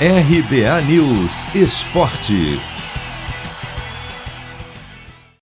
RBA News Esporte.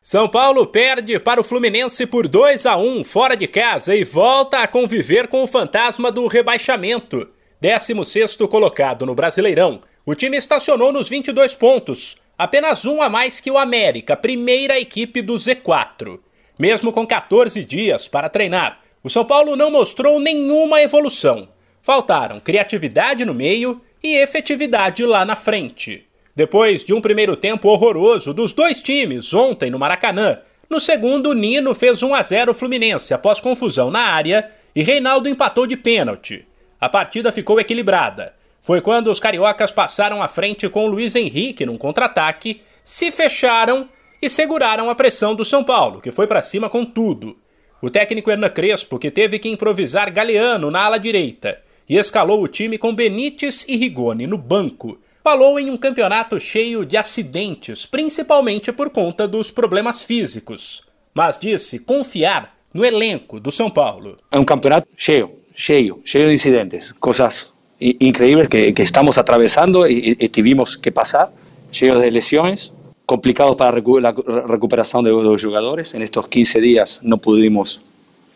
São Paulo perde para o Fluminense por 2 a 1 fora de casa e volta a conviver com o fantasma do rebaixamento. 16 colocado no Brasileirão, o time estacionou nos 22 pontos, apenas um a mais que o América, primeira equipe do Z4. Mesmo com 14 dias para treinar, o São Paulo não mostrou nenhuma evolução. Faltaram criatividade no meio e efetividade lá na frente. Depois de um primeiro tempo horroroso dos dois times ontem no Maracanã, no segundo Nino fez 1 a 0 Fluminense após confusão na área e Reinaldo empatou de pênalti. A partida ficou equilibrada. Foi quando os cariocas passaram à frente com o Luiz Henrique num contra-ataque, se fecharam e seguraram a pressão do São Paulo, que foi para cima com tudo. O técnico Hernan Crespo, que teve que improvisar Galeano na ala direita, e escalou o time com Benítez e Rigoni no banco, falou em um campeonato cheio de acidentes, principalmente por conta dos problemas físicos, mas disse confiar no elenco do São Paulo. É um campeonato cheio, cheio, cheio de incidentes, coisas increíbles que, que estamos atravessando e, e, tivemos que passar, cheio de lesões, complicado para a recuperação dos jogadores. Em estes 15 dias não pudimos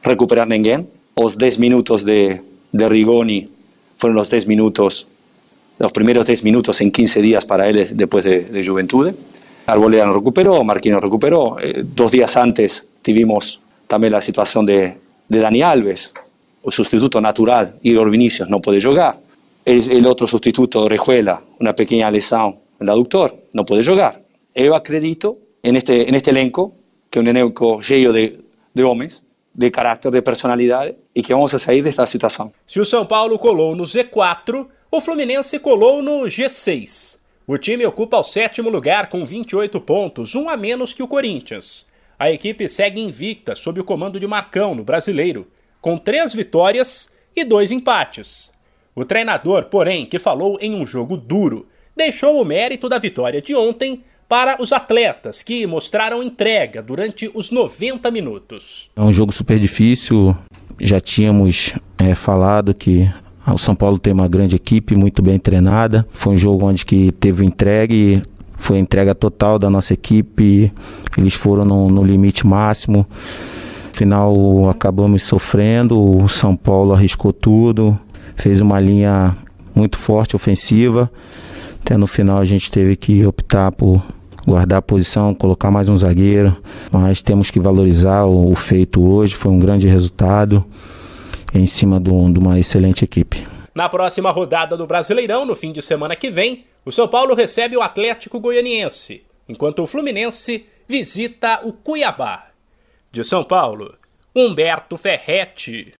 recuperar ninguém. Os 10 minutos de, de Rigoni fueron los 10 minutos los primeros 10 minutos en 15 días para él después de, de Juventude. Arboleda no recuperó, Marquinhos recuperó. Eh, dos días antes tuvimos también la situación de, de Dani Alves, sustituto natural, Igor Vinicius no puede jugar. El, el otro sustituto, Rejuela, una pequeña lesión en el aductor, no puede jugar. Yo acredito en este, en este elenco, que es un elenco lleno de, de hombres, de caráter, de personalidade e que vamos sair desta situação. Se o São Paulo colou no Z4, o Fluminense colou no G6. O time ocupa o sétimo lugar com 28 pontos, um a menos que o Corinthians. A equipe segue invicta sob o comando de Marcão no Brasileiro, com três vitórias e dois empates. O treinador, porém, que falou em um jogo duro, deixou o mérito da vitória de ontem para os atletas que mostraram entrega durante os 90 minutos. É um jogo super difícil. Já tínhamos é, falado que o São Paulo tem uma grande equipe, muito bem treinada. Foi um jogo onde que teve entregue, foi a entrega total da nossa equipe. Eles foram no, no limite máximo. Final acabamos sofrendo. O São Paulo arriscou tudo, fez uma linha muito forte ofensiva. Até no final a gente teve que optar por guardar a posição, colocar mais um zagueiro, mas temos que valorizar o, o feito hoje, foi um grande resultado em cima de uma excelente equipe. Na próxima rodada do Brasileirão, no fim de semana que vem, o São Paulo recebe o Atlético Goianiense, enquanto o Fluminense visita o Cuiabá. De São Paulo, Humberto Ferretti.